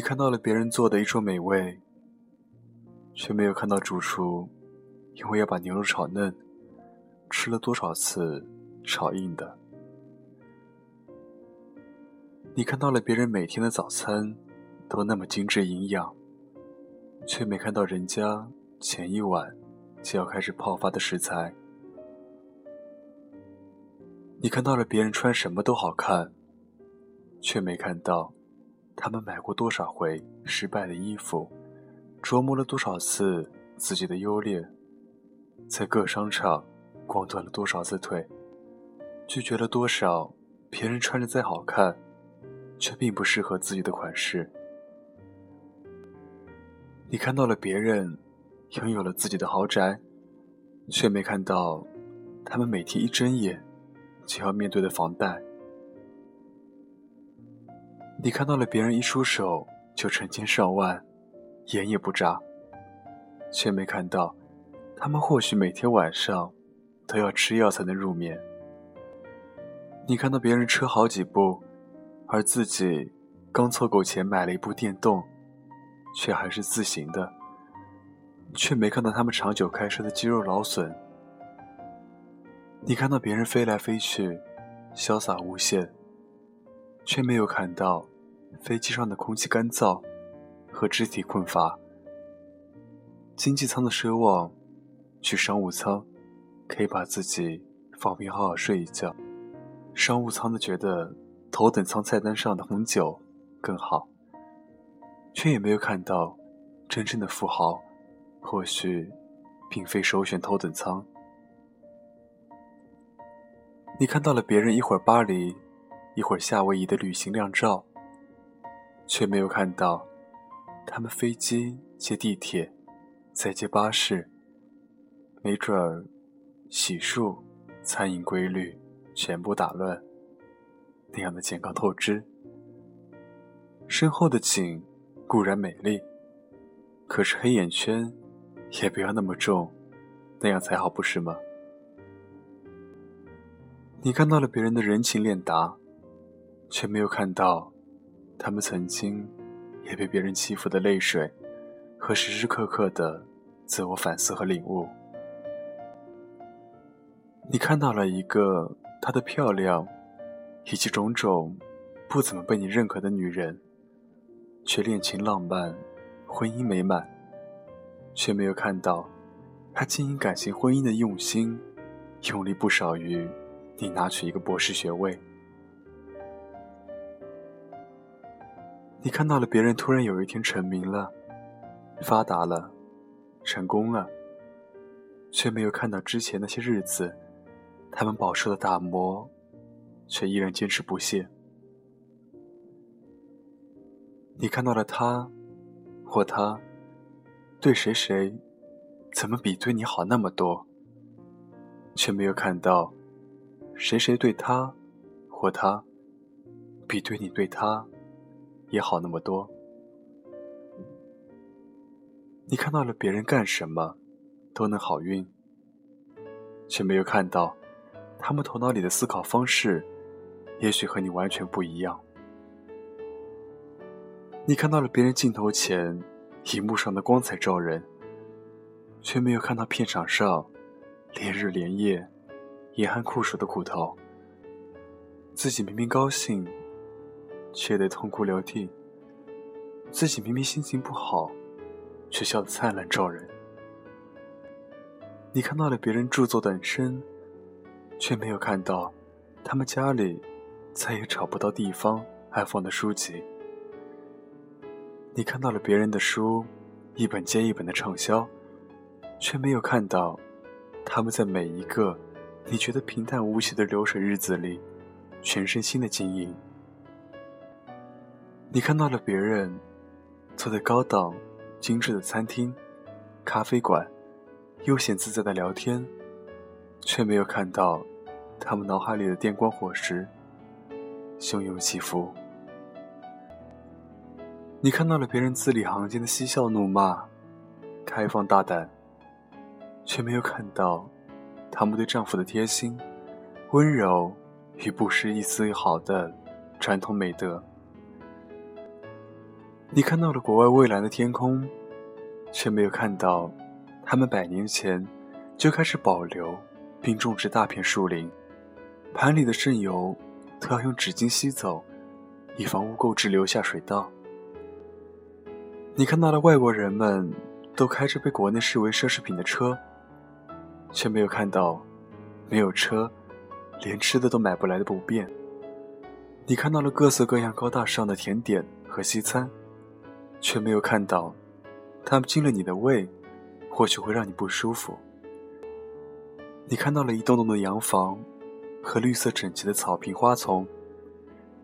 你看到了别人做的一桌美味，却没有看到主厨因为要把牛肉炒嫩，吃了多少次炒硬的。你看到了别人每天的早餐都那么精致营养，却没看到人家前一晚就要开始泡发的食材。你看到了别人穿什么都好看，却没看到他们买过多少回失败的衣服，琢磨了多少次自己的优劣，在各商场逛断了多少次腿，拒绝了多少别人穿着再好看。却并不适合自己的款式。你看到了别人拥有了自己的豪宅，却没看到他们每天一睁眼就要面对的房贷。你看到了别人一出手就成千上万，眼也不眨，却没看到他们或许每天晚上都要吃药才能入眠。你看到别人车好几部。而自己刚凑够钱买了一部电动，却还是自行的，却没看到他们长久开车的肌肉劳损。你看到别人飞来飞去，潇洒无限，却没有看到飞机上的空气干燥和肢体困乏。经济舱的奢望，去商务舱可以把自己放平好好睡一觉，商务舱的觉得。头等舱菜单上的红酒更好，却也没有看到真正的富豪，或许并非首选头等舱。你看到了别人一会儿巴黎，一会儿夏威夷的旅行靓照，却没有看到他们飞机接地铁，再接巴士，没准儿洗漱、餐饮规律全部打乱。那样的健康透支，身后的景固然美丽，可是黑眼圈也不要那么重，那样才好，不是吗？你看到了别人的人情练达，却没有看到他们曾经也被别人欺负的泪水和时时刻刻的自我反思和领悟。你看到了一个她的漂亮。以及种种不怎么被你认可的女人，却恋情浪漫，婚姻美满，却没有看到她经营感情婚姻的用心，用力不少于你拿取一个博士学位。你看到了别人突然有一天成名了，发达了，成功了，却没有看到之前那些日子，他们饱受的打磨。却依然坚持不懈。你看到了他，或他，对谁谁，怎么比对你好那么多？却没有看到，谁谁对他，或他，比对你对他，也好那么多。你看到了别人干什么，都能好运，却没有看到，他们头脑里的思考方式。也许和你完全不一样。你看到了别人镜头前、荧幕上的光彩照人，却没有看到片场上连日连夜、严寒酷暑的苦头。自己明明高兴，却得痛哭流涕；自己明明心情不好，却笑得灿烂照人。你看到了别人著作等身，却没有看到他们家里。再也找不到地方安放的书籍。你看到了别人的书，一本接一本的畅销，却没有看到他们在每一个你觉得平淡无奇的流水日子里，全身心的经营。你看到了别人坐在高档、精致的餐厅、咖啡馆，悠闲自在的聊天，却没有看到他们脑海里的电光火石。汹涌起伏，你看到了别人字里行间的嬉笑怒骂、开放大胆，却没有看到他们对丈夫的贴心、温柔与不失一丝一毫的传统美德。你看到了国外蔚蓝的天空，却没有看到他们百年前就开始保留并种植大片树林，盘里的渗油都要用纸巾吸走，以防污垢滞留下水道。你看到了外国人们都开着被国内视为奢侈品的车，却没有看到没有车，连吃的都买不来的不便。你看到了各色各样高大上的甜点和西餐，却没有看到，它们进了你的胃，或许会让你不舒服。你看到了一栋栋的洋房和绿色整齐的草坪花丛，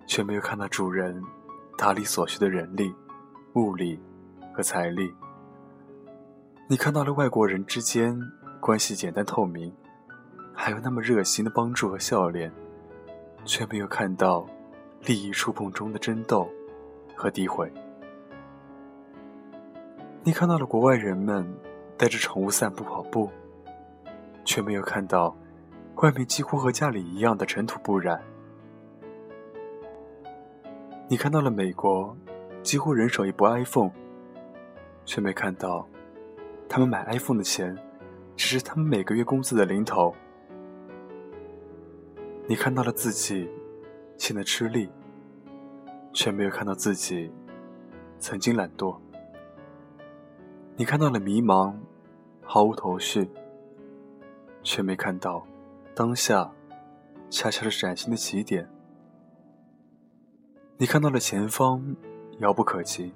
却没有看到主人打理所需的人力、物力和财力。你看到了外国人之间关系简单透明，还有那么热心的帮助和笑脸，却没有看到。利益触碰中的争斗和诋毁，你看到了国外人们带着宠物散步跑步，却没有看到外面几乎和家里一样的尘土不染。你看到了美国几乎人手一部 iPhone，却没看到他们买 iPhone 的钱只是他们每个月工资的零头。你看到了自己。现在吃力，却没有看到自己曾经懒惰。你看到了迷茫，毫无头绪，却没看到当下恰恰是崭新的起点。你看到了前方遥不可及，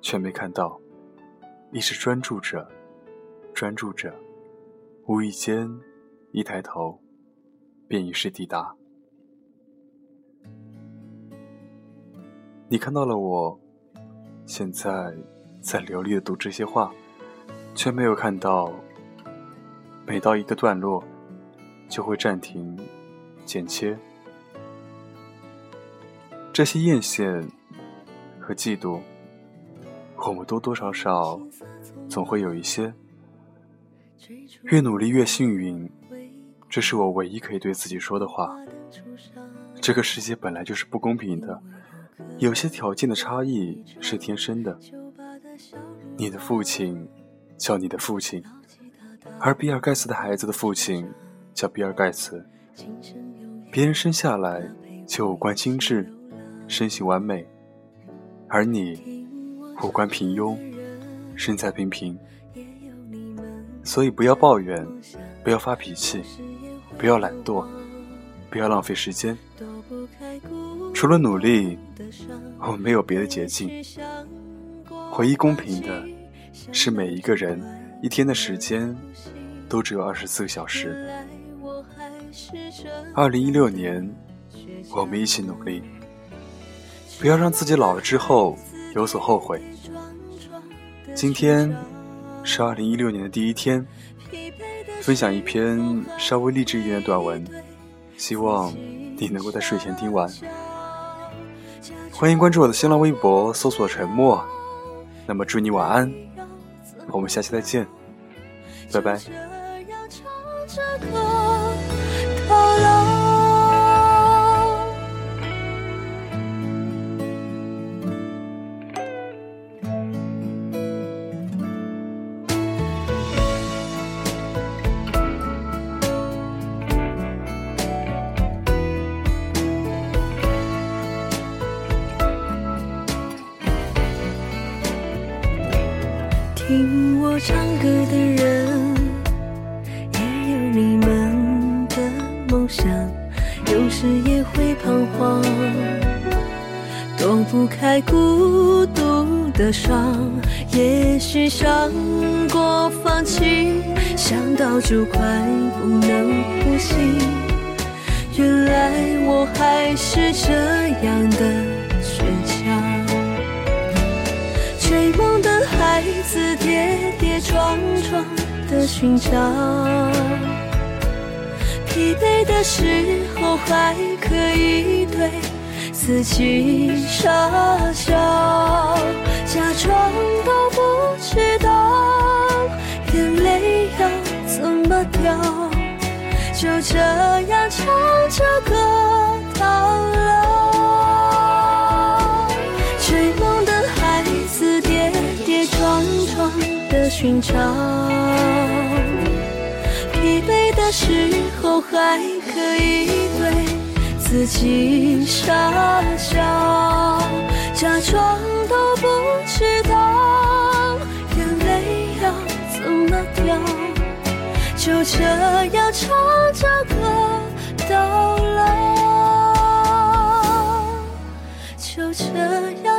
却没看到一直专注着，专注着，无意间一抬头，便已是抵达。你看到了我，现在在流利的读这些话，却没有看到每到一个段落就会暂停、剪切。这些艳羡和嫉妒，我们多多少少总会有一些。越努力越幸运，这是我唯一可以对自己说的话。这个世界本来就是不公平的。有些条件的差异是天生的。你的父亲叫你的父亲，而比尔盖茨的孩子的父亲叫比尔盖茨。别人生下来就五官精致，身形完美，而你五官平庸，身材平平。所以不要抱怨，不要发脾气，不要懒惰，不要浪费时间。除了努力，我没有别的捷径。唯一公平的，是每一个人一天的时间都只有二十四个小时。二零一六年，我们一起努力，不要让自己老了之后有所后悔。今天是二零一六年的第一天，分享一篇稍微励志一点的短文，希望你能够在睡前听完。欢迎关注我的新浪微博，搜索“沉默”。那么祝你晚安，我们下期再见，拜拜。听我唱歌的人，也有你们的梦想，有时也会彷徨，躲不开孤独的伤。也许想过放弃，想到就快不能呼吸，原来我还是这样的倔强。追梦的孩子跌跌撞撞的寻找，疲惫的时候还可以对自己傻笑，假装都不知道眼泪要怎么掉，就这样唱着歌寻找。疲惫的时候还可以对自己傻笑，假装都不知道眼泪要怎么掉，就这样唱着歌到老，就这样。